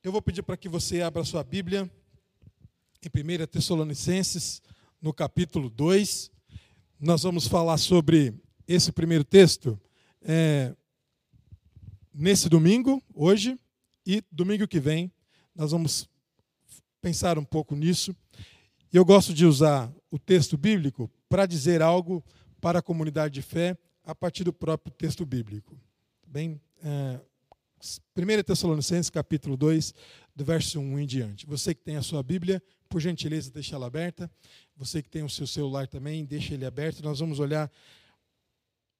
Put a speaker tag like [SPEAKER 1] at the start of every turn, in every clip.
[SPEAKER 1] Eu vou pedir para que você abra sua Bíblia em 1 Tessalonicenses, no capítulo 2. Nós vamos falar sobre esse primeiro texto é, nesse domingo, hoje, e domingo que vem. Nós vamos pensar um pouco nisso. Eu gosto de usar o texto bíblico para dizer algo para a comunidade de fé a partir do próprio texto bíblico. Bem, é, 1 Tessalonicenses, capítulo 2, do verso 1 em diante. Você que tem a sua Bíblia, por gentileza, deixa ela aberta. Você que tem o seu celular também, deixa ele aberto. Nós vamos olhar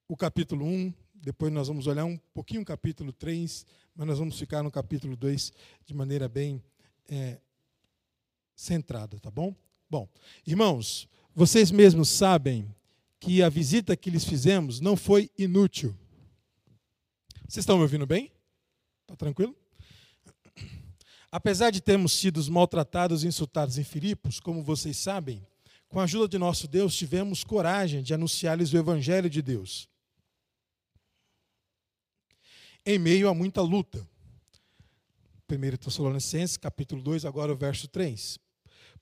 [SPEAKER 1] o capítulo 1, depois nós vamos olhar um pouquinho o capítulo 3, mas nós vamos ficar no capítulo 2 de maneira bem é, centrada, tá bom? Bom, irmãos, vocês mesmos sabem que a visita que lhes fizemos não foi inútil. Vocês estão me ouvindo bem? Está tranquilo? Apesar de termos sido maltratados e insultados em Filipos, como vocês sabem, com a ajuda de nosso Deus tivemos coragem de anunciar-lhes o Evangelho de Deus. Em meio a muita luta. 1 Tessalonicenses, capítulo 2, agora o verso 3.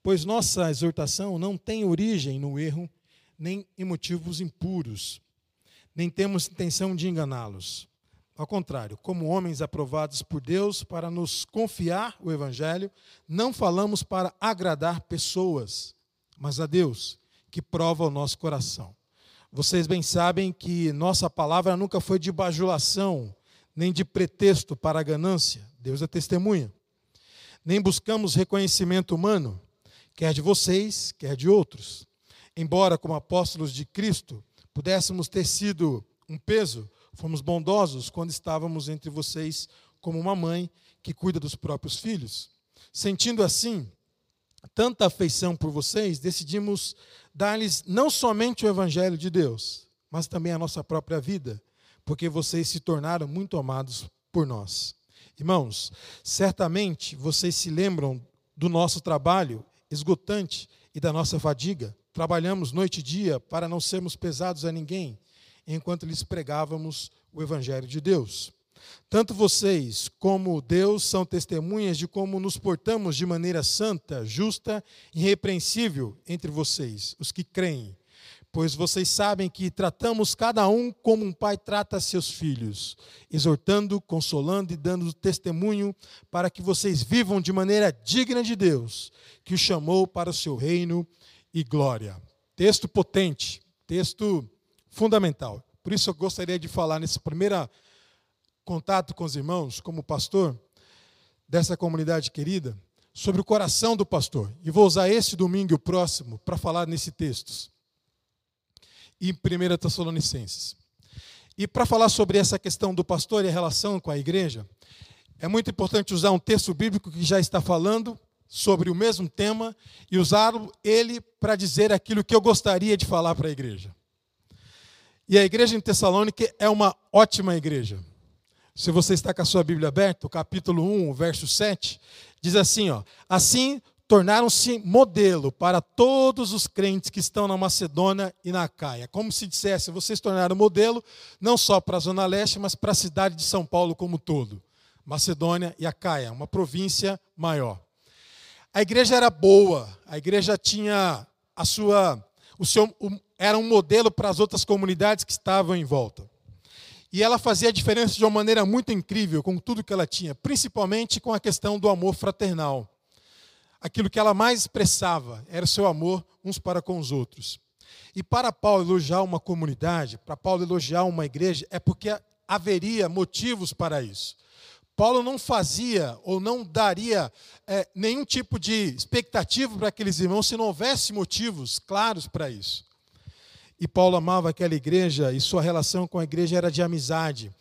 [SPEAKER 1] Pois nossa exortação não tem origem no erro, nem em motivos impuros, nem temos intenção de enganá-los ao contrário, como homens aprovados por Deus para nos confiar o Evangelho, não falamos para agradar pessoas, mas a Deus, que prova o nosso coração. Vocês bem sabem que nossa palavra nunca foi de bajulação, nem de pretexto para a ganância. Deus é testemunha. Nem buscamos reconhecimento humano, quer de vocês, quer de outros. Embora, como apóstolos de Cristo, pudéssemos ter sido um peso, Fomos bondosos quando estávamos entre vocês como uma mãe que cuida dos próprios filhos. Sentindo assim tanta afeição por vocês, decidimos dar-lhes não somente o evangelho de Deus, mas também a nossa própria vida, porque vocês se tornaram muito amados por nós. Irmãos, certamente vocês se lembram do nosso trabalho esgotante e da nossa fadiga. Trabalhamos noite e dia para não sermos pesados a ninguém enquanto lhes pregávamos o Evangelho de Deus. Tanto vocês como Deus são testemunhas de como nos portamos de maneira santa, justa e irrepreensível entre vocês, os que creem. Pois vocês sabem que tratamos cada um como um pai trata seus filhos, exortando, consolando e dando testemunho para que vocês vivam de maneira digna de Deus, que o chamou para o seu reino e glória. Texto potente, texto fundamental. Por isso eu gostaria de falar nesse primeiro contato com os irmãos, como pastor dessa comunidade querida, sobre o coração do pastor. E vou usar esse domingo e o próximo para falar nesse texto. Em 1 Tessalonicenses. E para falar sobre essa questão do pastor e a relação com a igreja, é muito importante usar um texto bíblico que já está falando sobre o mesmo tema e usar ele para dizer aquilo que eu gostaria de falar para a igreja. E a igreja em Tessalônica é uma ótima igreja. Se você está com a sua Bíblia aberta, o capítulo 1, verso 7, diz assim: ó, Assim tornaram-se modelo para todos os crentes que estão na Macedônia e na Caia. Como se dissesse, vocês tornaram modelo não só para a Zona Leste, mas para a cidade de São Paulo como um todo. Macedônia e a Caia, uma província maior. A igreja era boa, a igreja tinha a sua, o seu, era um modelo para as outras comunidades que estavam em volta. E ela fazia a diferença de uma maneira muito incrível com tudo que ela tinha, principalmente com a questão do amor fraternal. Aquilo que ela mais expressava era o seu amor uns para com os outros. E para Paulo elogiar uma comunidade, para Paulo elogiar uma igreja, é porque haveria motivos para isso. Paulo não fazia ou não daria é, nenhum tipo de expectativa para aqueles irmãos se não houvesse motivos claros para isso. E Paulo amava aquela igreja e sua relação com a igreja era de amizade,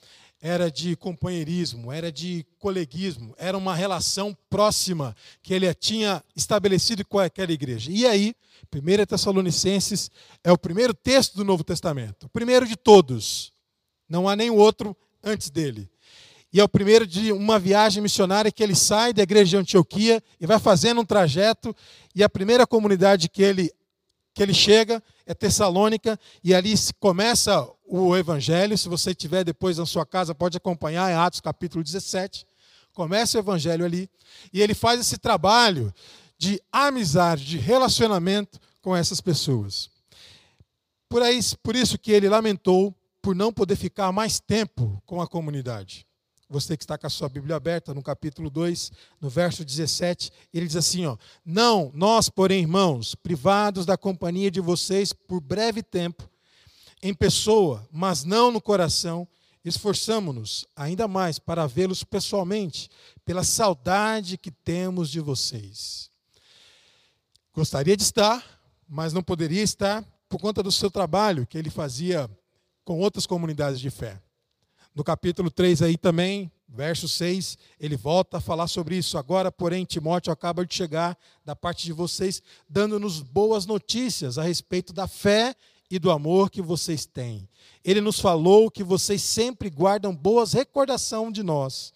[SPEAKER 1] era de companheirismo, era de coleguismo, era uma relação próxima que ele tinha estabelecido com aquela igreja. E aí, 1 Tessalonicenses é o primeiro texto do Novo Testamento, o primeiro de todos. Não há nenhum outro antes dele. E é o primeiro de uma viagem missionária que ele sai da igreja de Antioquia e vai fazendo um trajeto, e a primeira comunidade que ele que ele chega é Tessalônica e ali começa o evangelho. Se você tiver depois na sua casa, pode acompanhar em Atos capítulo 17. começa o evangelho ali, e ele faz esse trabalho de amizade, de relacionamento com essas pessoas. Por, aí, por isso que ele lamentou por não poder ficar mais tempo com a comunidade. Você que está com a sua Bíblia aberta, no capítulo 2, no verso 17, ele diz assim: ó, Não, nós, porém, irmãos, privados da companhia de vocês por breve tempo, em pessoa, mas não no coração, esforçamo-nos ainda mais para vê-los pessoalmente, pela saudade que temos de vocês. Gostaria de estar, mas não poderia estar por conta do seu trabalho que ele fazia com outras comunidades de fé. No capítulo 3 aí também, verso 6, ele volta a falar sobre isso. Agora, porém, Timóteo acaba de chegar da parte de vocês, dando-nos boas notícias a respeito da fé e do amor que vocês têm. Ele nos falou que vocês sempre guardam boas recordação de nós,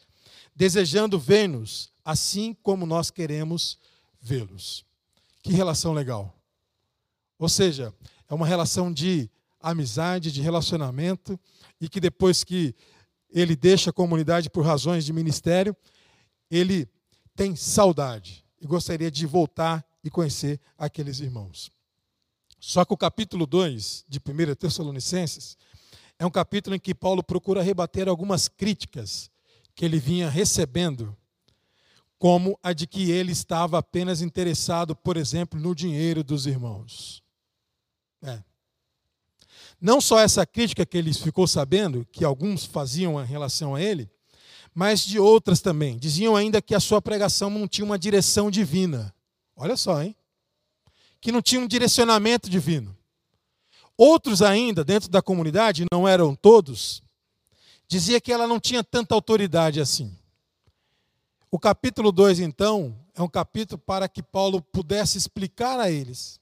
[SPEAKER 1] desejando ver-nos assim como nós queremos vê-los. Que relação legal. Ou seja, é uma relação de amizade, de relacionamento, e que depois que ele deixa a comunidade por razões de ministério, ele tem saudade e gostaria de voltar e conhecer aqueles irmãos. Só que o capítulo 2 de 1 Tessalonicenses é um capítulo em que Paulo procura rebater algumas críticas que ele vinha recebendo, como a de que ele estava apenas interessado, por exemplo, no dinheiro dos irmãos. É. Não só essa crítica que ele ficou sabendo, que alguns faziam em relação a ele, mas de outras também. Diziam ainda que a sua pregação não tinha uma direção divina. Olha só, hein? Que não tinha um direcionamento divino. Outros ainda, dentro da comunidade, não eram todos, dizia que ela não tinha tanta autoridade assim. O capítulo 2, então, é um capítulo para que Paulo pudesse explicar a eles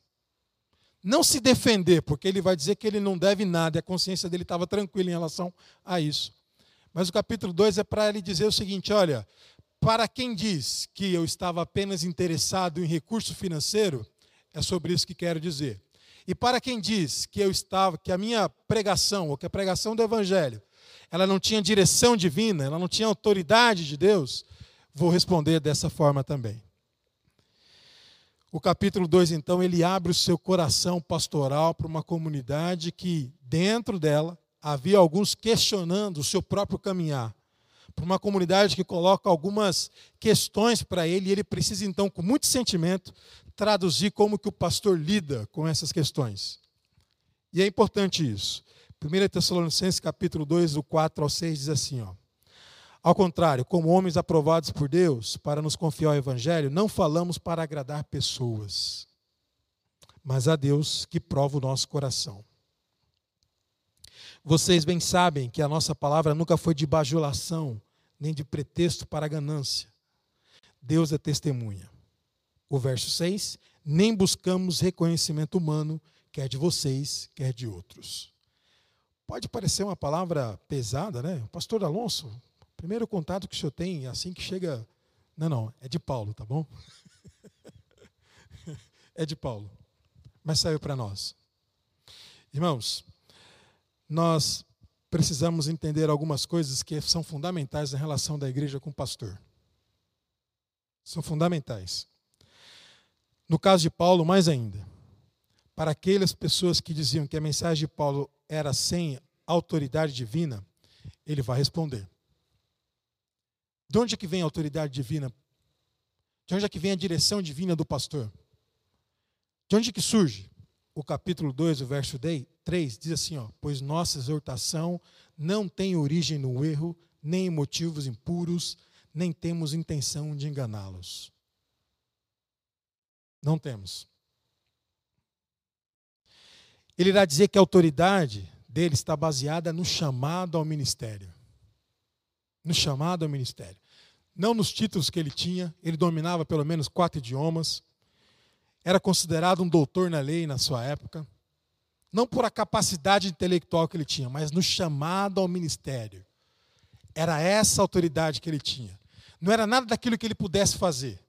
[SPEAKER 1] não se defender, porque ele vai dizer que ele não deve nada, e a consciência dele estava tranquila em relação a isso. Mas o capítulo 2 é para ele dizer o seguinte: olha, para quem diz que eu estava apenas interessado em recurso financeiro, é sobre isso que quero dizer. E para quem diz que eu estava, que a minha pregação, ou que a pregação do evangelho, ela não tinha direção divina, ela não tinha autoridade de Deus, vou responder dessa forma também. O capítulo 2, então, ele abre o seu coração pastoral para uma comunidade que, dentro dela, havia alguns questionando o seu próprio caminhar. Para uma comunidade que coloca algumas questões para ele, e ele precisa, então, com muito sentimento, traduzir como que o pastor lida com essas questões. E é importante isso. 1 Tessalonicenses capítulo 2, do 4 ao 6, diz assim, ó. Ao contrário, como homens aprovados por Deus para nos confiar o Evangelho, não falamos para agradar pessoas, mas a Deus que prova o nosso coração. Vocês bem sabem que a nossa palavra nunca foi de bajulação, nem de pretexto para ganância. Deus é testemunha. O verso 6: Nem buscamos reconhecimento humano, quer de vocês, quer de outros. Pode parecer uma palavra pesada, né? Pastor Alonso, Primeiro contato que o senhor tem, assim que chega. Não, não, é de Paulo, tá bom? é de Paulo. Mas saiu para nós. Irmãos, nós precisamos entender algumas coisas que são fundamentais na relação da igreja com o pastor. São fundamentais. No caso de Paulo, mais ainda. Para aquelas pessoas que diziam que a mensagem de Paulo era sem autoridade divina, ele vai responder. De onde é que vem a autoridade divina? De onde é que vem a direção divina do pastor? De onde é que surge? O capítulo 2, o verso 3 diz assim: ó, Pois nossa exortação não tem origem no erro, nem em motivos impuros, nem temos intenção de enganá-los. Não temos. Ele irá dizer que a autoridade dele está baseada no chamado ao ministério no chamado ao ministério. Não nos títulos que ele tinha, ele dominava pelo menos quatro idiomas, era considerado um doutor na lei na sua época, não por a capacidade intelectual que ele tinha, mas no chamado ao ministério. Era essa autoridade que ele tinha. Não era nada daquilo que ele pudesse fazer,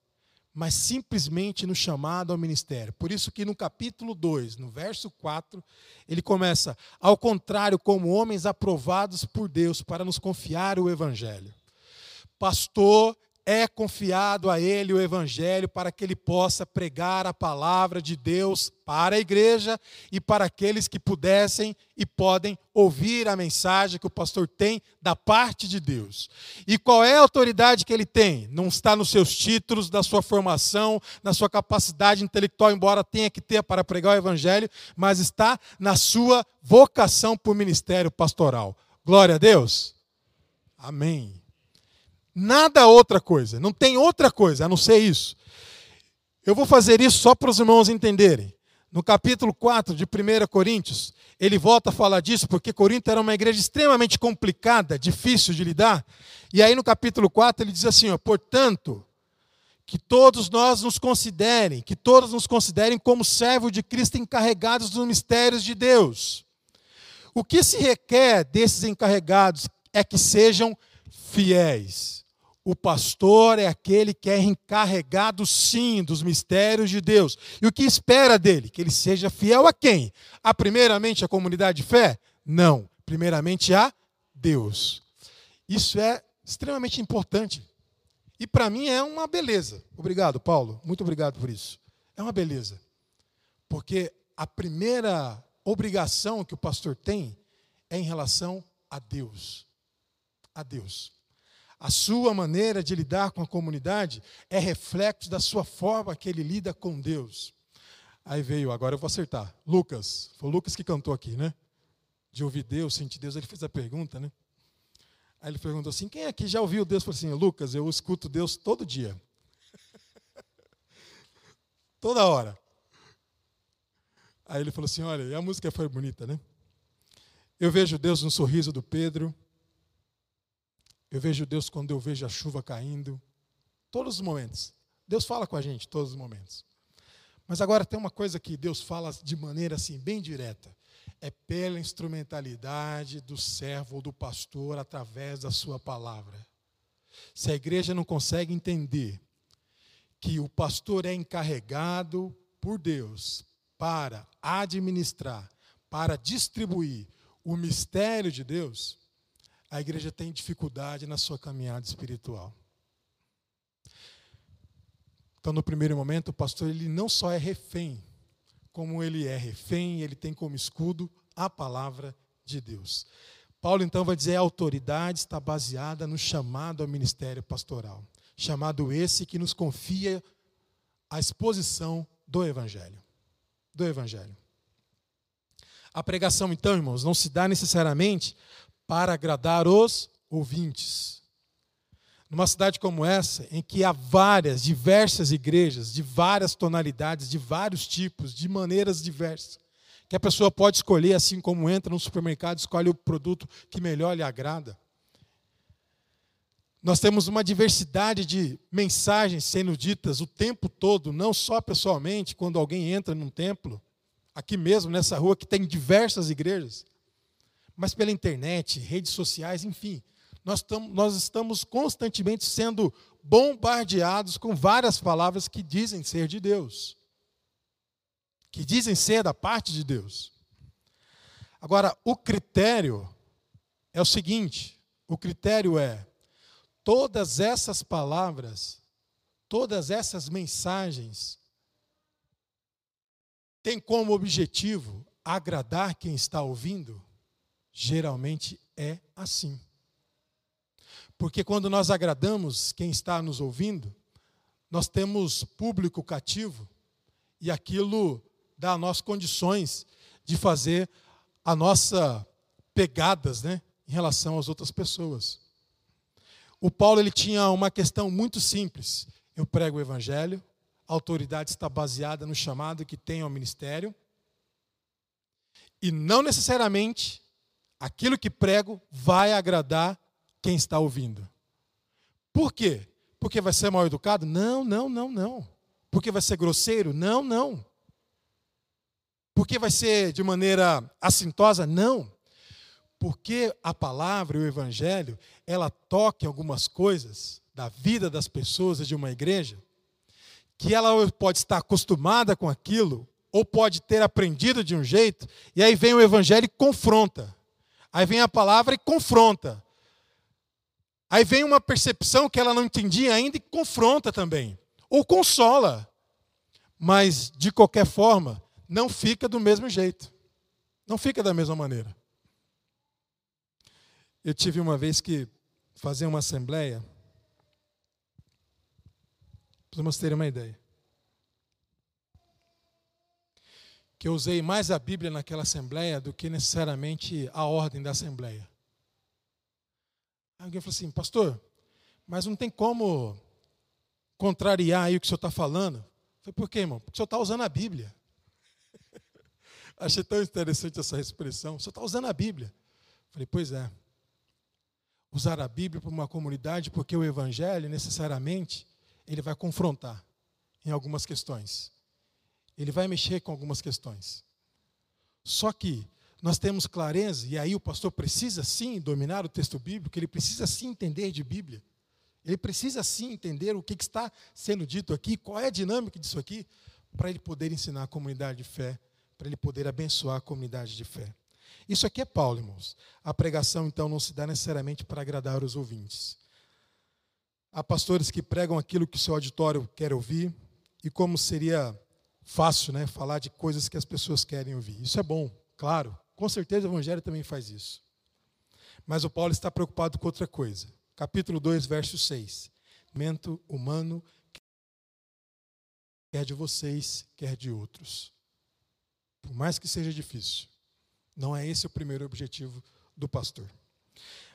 [SPEAKER 1] mas simplesmente no chamado ao ministério. Por isso que no capítulo 2, no verso 4, ele começa, ao contrário, como homens aprovados por Deus para nos confiar o evangelho. pastor é confiado a ele o evangelho para que ele possa pregar a palavra de Deus para a igreja e para aqueles que pudessem e podem ouvir a mensagem que o pastor tem da parte de Deus. E qual é a autoridade que ele tem? Não está nos seus títulos, na sua formação, na sua capacidade intelectual, embora tenha que ter para pregar o evangelho, mas está na sua vocação para o ministério pastoral. Glória a Deus. Amém. Nada outra coisa, não tem outra coisa a não ser isso. Eu vou fazer isso só para os irmãos entenderem. No capítulo 4 de 1 Coríntios, ele volta a falar disso, porque Corinto era uma igreja extremamente complicada, difícil de lidar. E aí no capítulo 4 ele diz assim: ó, portanto, que todos nós nos considerem, que todos nos considerem como servos de Cristo encarregados dos mistérios de Deus. O que se requer desses encarregados é que sejam fiéis. O pastor é aquele que é encarregado, sim, dos mistérios de Deus. E o que espera dele? Que ele seja fiel a quem? A primeiramente a comunidade de fé? Não. Primeiramente a Deus. Isso é extremamente importante. E para mim é uma beleza. Obrigado, Paulo. Muito obrigado por isso. É uma beleza. Porque a primeira obrigação que o pastor tem é em relação a Deus. A Deus. A sua maneira de lidar com a comunidade é reflexo da sua forma que ele lida com Deus. Aí veio, agora eu vou acertar. Lucas, foi o Lucas que cantou aqui, né? De ouvir Deus, sentir Deus, ele fez a pergunta, né? Aí ele perguntou assim: quem aqui já ouviu Deus? Falou assim: Lucas, eu escuto Deus todo dia. Toda hora. Aí ele falou assim: olha, e a música foi bonita, né? Eu vejo Deus no sorriso do Pedro, eu vejo Deus quando eu vejo a chuva caindo. Todos os momentos. Deus fala com a gente todos os momentos. Mas agora tem uma coisa que Deus fala de maneira assim, bem direta. É pela instrumentalidade do servo ou do pastor através da sua palavra. Se a igreja não consegue entender que o pastor é encarregado por Deus para administrar, para distribuir o mistério de Deus, a igreja tem dificuldade na sua caminhada espiritual. Então, no primeiro momento, o pastor ele não só é refém, como ele é refém, ele tem como escudo a palavra de Deus. Paulo então vai dizer: a autoridade está baseada no chamado ao ministério pastoral. Chamado esse que nos confia a exposição do Evangelho. Do Evangelho. A pregação, então, irmãos, não se dá necessariamente para agradar os ouvintes. Numa cidade como essa, em que há várias, diversas igrejas, de várias tonalidades, de vários tipos, de maneiras diversas, que a pessoa pode escolher, assim como entra no supermercado, escolhe o produto que melhor lhe agrada. Nós temos uma diversidade de mensagens sendo ditas o tempo todo, não só pessoalmente, quando alguém entra num templo, aqui mesmo nessa rua que tem diversas igrejas mas pela internet, redes sociais, enfim. Nós, tam, nós estamos constantemente sendo bombardeados com várias palavras que dizem ser de Deus, que dizem ser da parte de Deus. Agora, o critério é o seguinte: o critério é todas essas palavras, todas essas mensagens têm como objetivo agradar quem está ouvindo? Geralmente é assim. Porque quando nós agradamos quem está nos ouvindo, nós temos público cativo e aquilo dá a nós condições de fazer a nossa pegadas, né, em relação às outras pessoas. O Paulo ele tinha uma questão muito simples. Eu prego o evangelho, a autoridade está baseada no chamado que tem ao ministério, e não necessariamente aquilo que prego vai agradar quem está ouvindo. Por quê? Porque vai ser mal educado? Não, não, não, não. Porque vai ser grosseiro? Não, não. Porque vai ser de maneira assintosa? Não. Porque a palavra e o evangelho, ela toca em algumas coisas da vida das pessoas de uma igreja, que ela pode estar acostumada com aquilo, ou pode ter aprendido de um jeito, e aí vem o evangelho e confronta. Aí vem a palavra e confronta. Aí vem uma percepção que ela não entendia ainda e confronta também, ou consola. Mas, de qualquer forma, não fica do mesmo jeito. Não fica da mesma maneira. Eu tive uma vez que fazer uma assembleia, para vocês terem uma ideia. Que eu usei mais a Bíblia naquela assembleia do que necessariamente a ordem da assembleia. Alguém falou assim, pastor, mas não tem como contrariar aí o que o senhor está falando. Eu falei, por quê, irmão? Porque o senhor está usando a Bíblia. Achei tão interessante essa expressão. O senhor está usando a Bíblia. Eu falei, pois é. Usar a Bíblia para uma comunidade, porque o Evangelho, necessariamente, ele vai confrontar em algumas questões. Ele vai mexer com algumas questões. Só que nós temos clareza, e aí o pastor precisa sim dominar o texto bíblico, ele precisa sim entender de Bíblia. Ele precisa sim entender o que está sendo dito aqui, qual é a dinâmica disso aqui, para ele poder ensinar a comunidade de fé, para ele poder abençoar a comunidade de fé. Isso aqui é Paulo, irmãos. A pregação, então, não se dá necessariamente para agradar os ouvintes. Há pastores que pregam aquilo que o seu auditório quer ouvir, e como seria fácil né, falar de coisas que as pessoas querem ouvir. Isso é bom, claro. Com certeza o Evangelho também faz isso. Mas o Paulo está preocupado com outra coisa. Capítulo 2, verso 6. Mento humano, quer de vocês, quer de outros. Por mais que seja difícil. Não é esse o primeiro objetivo do pastor.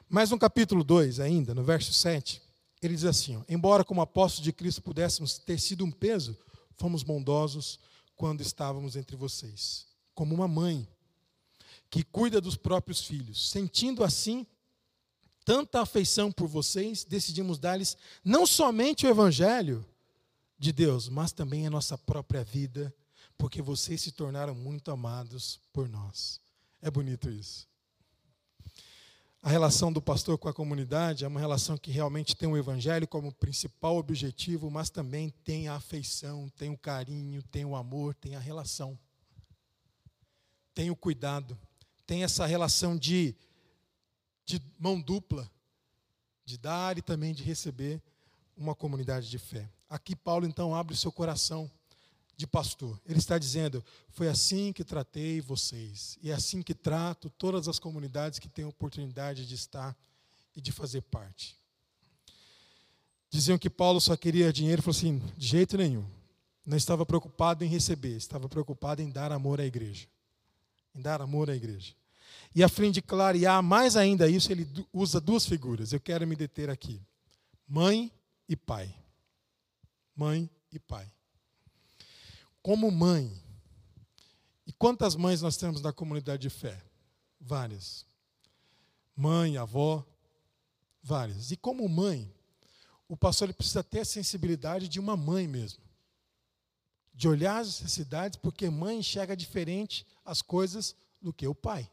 [SPEAKER 1] Mas no capítulo 2, ainda, no verso 7, ele diz assim: ó, Embora como apóstolos de Cristo pudéssemos ter sido um peso, fomos bondosos quando estávamos entre vocês, como uma mãe que cuida dos próprios filhos. Sentindo assim tanta afeição por vocês, decidimos dar-lhes não somente o evangelho de Deus, mas também a nossa própria vida, porque vocês se tornaram muito amados por nós. É bonito isso. A relação do pastor com a comunidade é uma relação que realmente tem o evangelho como principal objetivo, mas também tem a afeição, tem o carinho, tem o amor, tem a relação. Tem o cuidado tem essa relação de, de mão dupla, de dar e também de receber uma comunidade de fé. Aqui Paulo então abre o seu coração de pastor. Ele está dizendo: foi assim que tratei vocês, e é assim que trato todas as comunidades que têm oportunidade de estar e de fazer parte. Diziam que Paulo só queria dinheiro, falou assim: de jeito nenhum. Não estava preocupado em receber, estava preocupado em dar amor à igreja em dar amor à igreja. E a fim de clarear mais ainda isso, ele usa duas figuras. Eu quero me deter aqui: mãe e pai. Mãe e pai. Como mãe, e quantas mães nós temos na comunidade de fé? Várias. Mãe, avó, várias. E como mãe, o pastor ele precisa ter a sensibilidade de uma mãe mesmo de olhar as necessidades, porque mãe enxerga diferente as coisas do que o pai.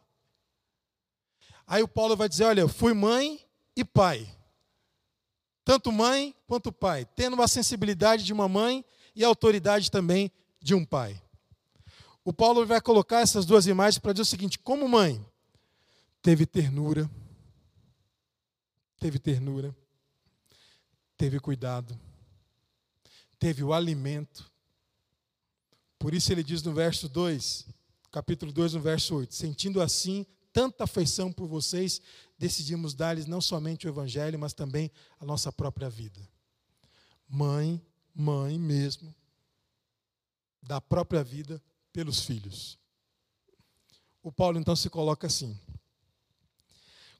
[SPEAKER 1] Aí o Paulo vai dizer: Olha, eu fui mãe e pai. Tanto mãe quanto pai, tendo uma sensibilidade de uma mãe e a autoridade também de um pai. O Paulo vai colocar essas duas imagens para dizer o seguinte: como mãe, teve ternura, teve ternura, teve cuidado, teve o alimento, por isso ele diz no verso 2, capítulo 2, no verso 8: Sentindo assim tanta afeição por vocês, decidimos dar-lhes não somente o evangelho, mas também a nossa própria vida. Mãe, mãe mesmo, da própria vida pelos filhos. O Paulo então se coloca assim,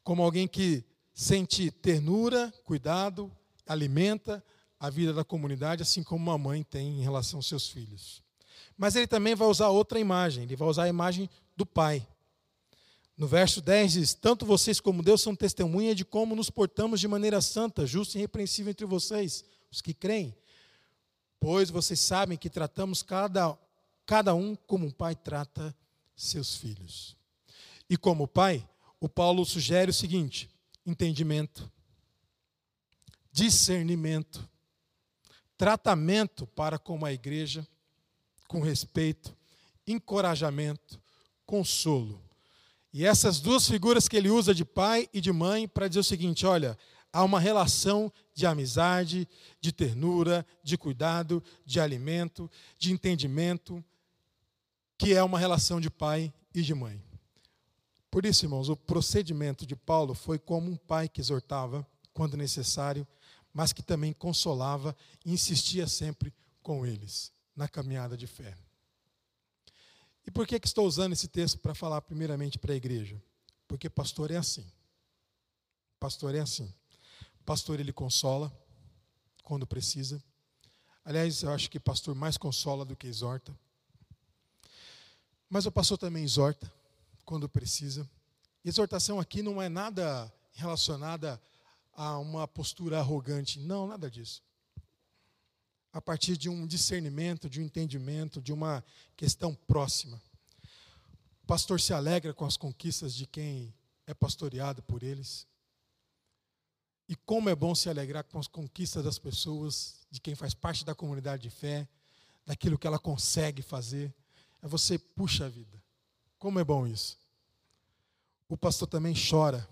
[SPEAKER 1] como alguém que sente ternura, cuidado, alimenta a vida da comunidade, assim como uma mãe tem em relação aos seus filhos. Mas ele também vai usar outra imagem, ele vai usar a imagem do Pai. No verso 10 diz: Tanto vocês como Deus são testemunha de como nos portamos de maneira santa, justa e irrepreensível entre vocês, os que creem. Pois vocês sabem que tratamos cada, cada um como um pai trata seus filhos. E como pai, o Paulo sugere o seguinte: entendimento, discernimento, tratamento para com a igreja com respeito, encorajamento, consolo. E essas duas figuras que ele usa de pai e de mãe para dizer o seguinte: olha, há uma relação de amizade, de ternura, de cuidado, de alimento, de entendimento, que é uma relação de pai e de mãe. Por isso, irmãos, o procedimento de Paulo foi como um pai que exortava quando necessário, mas que também consolava e insistia sempre com eles na caminhada de fé. E por que, que estou usando esse texto para falar primeiramente para a igreja? Porque pastor é assim. Pastor é assim. Pastor ele consola quando precisa. Aliás, eu acho que pastor mais consola do que exorta. Mas o pastor também exorta quando precisa. Exortação aqui não é nada relacionada a uma postura arrogante. Não, nada disso. A partir de um discernimento, de um entendimento, de uma questão próxima. O pastor se alegra com as conquistas de quem é pastoreado por eles. E como é bom se alegrar com as conquistas das pessoas, de quem faz parte da comunidade de fé, daquilo que ela consegue fazer. É você puxa a vida. Como é bom isso. O pastor também chora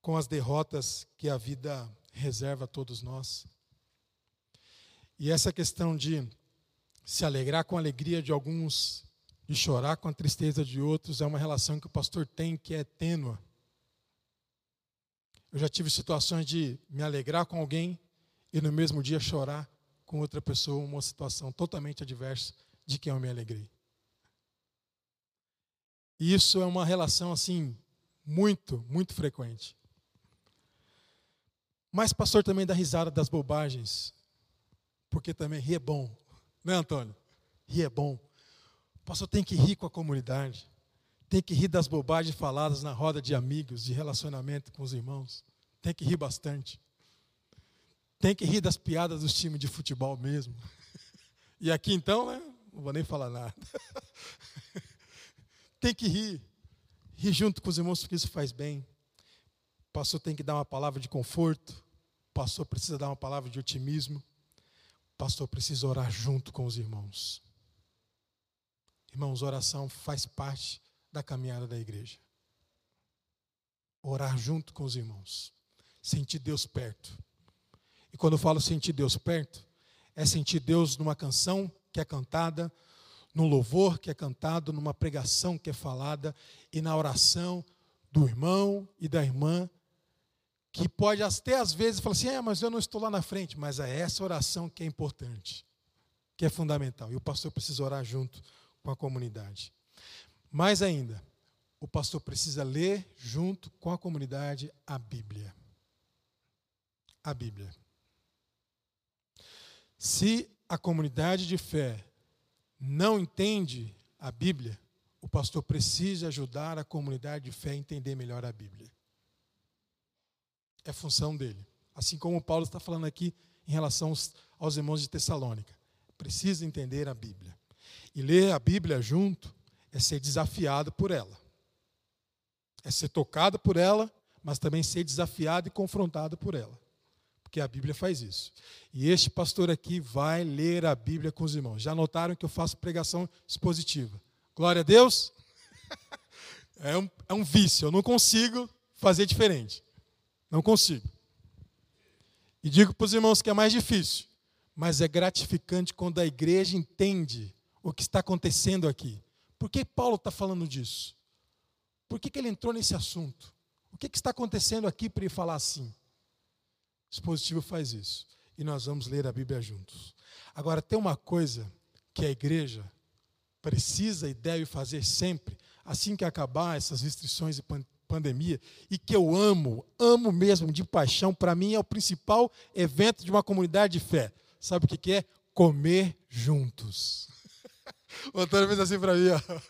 [SPEAKER 1] com as derrotas que a vida reserva a todos nós. E essa questão de se alegrar com a alegria de alguns e chorar com a tristeza de outros é uma relação que o pastor tem que é tênua. Eu já tive situações de me alegrar com alguém e no mesmo dia chorar com outra pessoa, uma situação totalmente adversa de quem eu me alegrei. E isso é uma relação assim muito, muito frequente. Mas pastor também dá risada das bobagens, porque também rir é bom, né, Antônio? Rir é bom. O pastor tem que rir com a comunidade tem que rir das bobagens faladas na roda de amigos, de relacionamento com os irmãos. Tem que rir bastante. Tem que rir das piadas dos times de futebol mesmo. E aqui então, né? Não vou nem falar nada. Tem que rir. Rir junto com os irmãos, porque isso faz bem. O pastor tem que dar uma palavra de conforto. O pastor precisa dar uma palavra de otimismo. O pastor precisa orar junto com os irmãos. Irmãos, oração faz parte da caminhada da igreja. Orar junto com os irmãos. Sentir Deus perto. E quando eu falo sentir Deus perto, é sentir Deus numa canção que é cantada, num louvor que é cantado, numa pregação que é falada e na oração do irmão e da irmã, que pode até às vezes falar assim: é, mas eu não estou lá na frente, mas é essa oração que é importante, que é fundamental. E o pastor precisa orar junto com a comunidade. Mais ainda, o pastor precisa ler junto com a comunidade a Bíblia. A Bíblia. Se a comunidade de fé não entende a Bíblia, o pastor precisa ajudar a comunidade de fé a entender melhor a Bíblia. É função dele. Assim como Paulo está falando aqui em relação aos, aos irmãos de Tessalônica. Precisa entender a Bíblia. E ler a Bíblia junto é ser desafiado por ela. É ser tocado por ela, mas também ser desafiado e confrontado por ela. Porque a Bíblia faz isso. E este pastor aqui vai ler a Bíblia com os irmãos. Já notaram que eu faço pregação expositiva. Glória a Deus. É um, é um vício, eu não consigo fazer diferente. Não consigo. E digo para os irmãos que é mais difícil, mas é gratificante quando a igreja entende o que está acontecendo aqui. Por que Paulo está falando disso? Por que, que ele entrou nesse assunto? O que, que está acontecendo aqui para ele falar assim? O dispositivo faz isso. E nós vamos ler a Bíblia juntos. Agora, tem uma coisa que a igreja precisa e deve fazer sempre, assim que acabar essas restrições e pandemia, e que eu amo, amo mesmo de paixão, para mim é o principal evento de uma comunidade de fé. Sabe o que, que é? Comer juntos. O Antônio fez assim para mim, ó.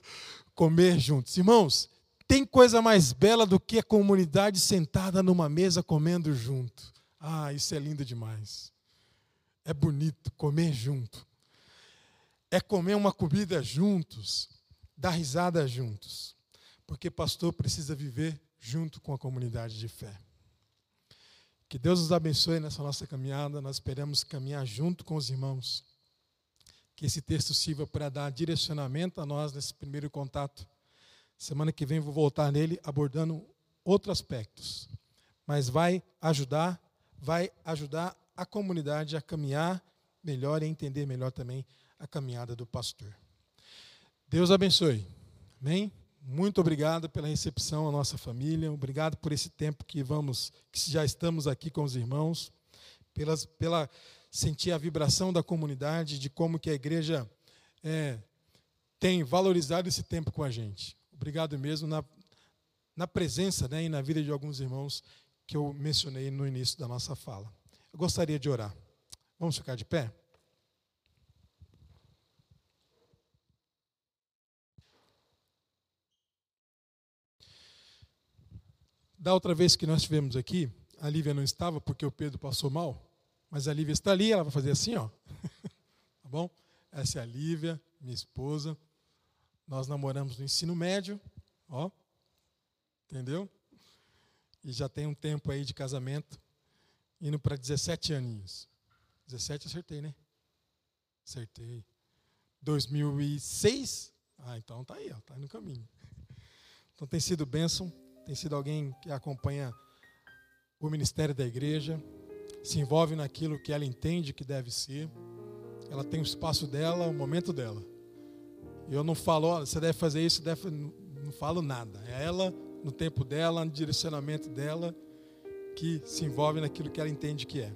[SPEAKER 1] comer juntos. Irmãos, tem coisa mais bela do que a comunidade sentada numa mesa comendo junto. Ah, isso é lindo demais. É bonito comer junto. É comer uma comida juntos, dar risada juntos. Porque pastor precisa viver junto com a comunidade de fé. Que Deus nos abençoe nessa nossa caminhada. Nós esperamos caminhar junto com os irmãos que esse texto sirva para dar direcionamento a nós nesse primeiro contato. Semana que vem vou voltar nele abordando outros aspectos. mas vai ajudar, vai ajudar a comunidade a caminhar melhor e entender melhor também a caminhada do pastor. Deus abençoe. Amém? Muito obrigado pela recepção à nossa família. Obrigado por esse tempo que vamos, que já estamos aqui com os irmãos, pelas, pela sentir a vibração da comunidade, de como que a igreja é, tem valorizado esse tempo com a gente. Obrigado mesmo na, na presença né, e na vida de alguns irmãos que eu mencionei no início da nossa fala. Eu gostaria de orar. Vamos ficar de pé? Da outra vez que nós estivemos aqui, a Lívia não estava porque o Pedro passou mal, mas a Lívia está ali, ela vai fazer assim, ó. tá bom? Essa é a Lívia, minha esposa. Nós namoramos no ensino médio, ó. Entendeu? E já tem um tempo aí de casamento, indo para 17 aninhos. 17 acertei, né? Acertei. 2006? Ah, então tá aí, ó, tá aí no caminho. Então tem sido bênção tem sido alguém que acompanha o ministério da igreja, se envolve naquilo que ela entende que deve ser. Ela tem o espaço dela, o momento dela. E eu não falo, olha, você deve fazer isso, deve, não falo nada. É ela, no tempo dela, no direcionamento dela, que se envolve naquilo que ela entende que é.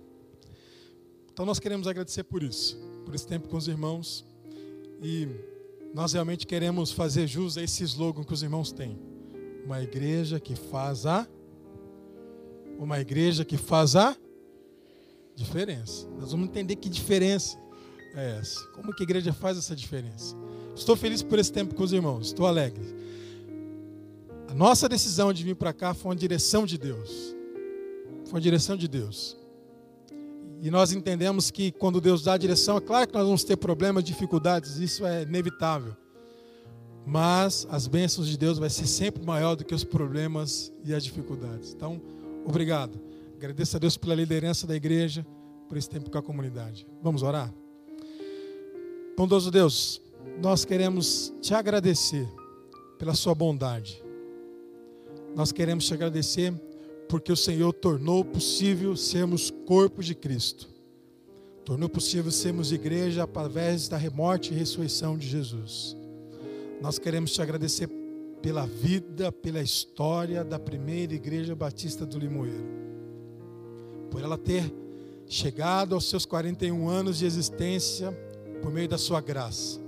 [SPEAKER 1] Então nós queremos agradecer por isso, por esse tempo com os irmãos. E nós realmente queremos fazer jus a esse slogan que os irmãos têm uma igreja que faz a uma igreja que faz a diferença. Nós vamos entender que diferença é essa. Como que a igreja faz essa diferença? Estou feliz por esse tempo com os irmãos, estou alegre. A nossa decisão de vir para cá foi uma direção de Deus. Foi uma direção de Deus. E nós entendemos que quando Deus dá a direção, é claro que nós vamos ter problemas, dificuldades, isso é inevitável. Mas as bênçãos de Deus vai ser sempre maior do que os problemas e as dificuldades. Então, obrigado. Agradeço a Deus pela liderança da igreja, por esse tempo com a comunidade. Vamos orar? Bondoso Deus, nós queremos te agradecer pela sua bondade. Nós queremos te agradecer porque o Senhor tornou possível sermos corpo de Cristo. Tornou possível sermos igreja através da morte e ressurreição de Jesus. Nós queremos te agradecer pela vida, pela história da primeira igreja batista do Limoeiro. Por ela ter chegado aos seus 41 anos de existência por meio da sua graça.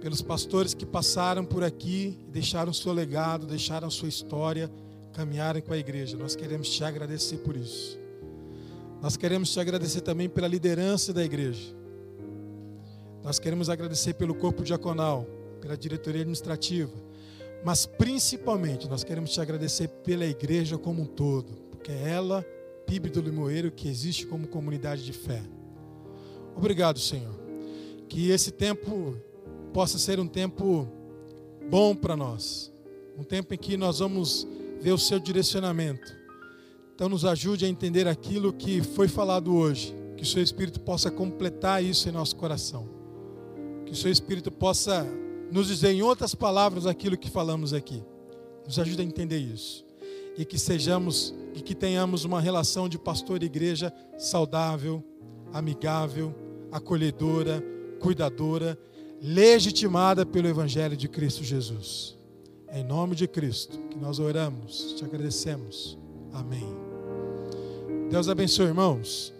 [SPEAKER 1] Pelos pastores que passaram por aqui, deixaram seu legado, deixaram sua história, caminharam com a igreja. Nós queremos te agradecer por isso. Nós queremos te agradecer também pela liderança da igreja. Nós queremos agradecer pelo corpo diaconal, pela diretoria administrativa, mas principalmente nós queremos te agradecer pela igreja como um todo, porque ela, PIB do Limoeiro, que existe como comunidade de fé. Obrigado, Senhor. Que esse tempo possa ser um tempo bom para nós, um tempo em que nós vamos ver o seu direcionamento. Então, nos ajude a entender aquilo que foi falado hoje, que o seu Espírito possa completar isso em nosso coração, que o seu Espírito possa nos dizer em outras palavras aquilo que falamos aqui. Nos ajuda a entender isso. E que sejamos e que tenhamos uma relação de pastor e igreja saudável, amigável, acolhedora, cuidadora, legitimada pelo evangelho de Cristo Jesus. É em nome de Cristo que nós oramos, te agradecemos. Amém. Deus abençoe, irmãos.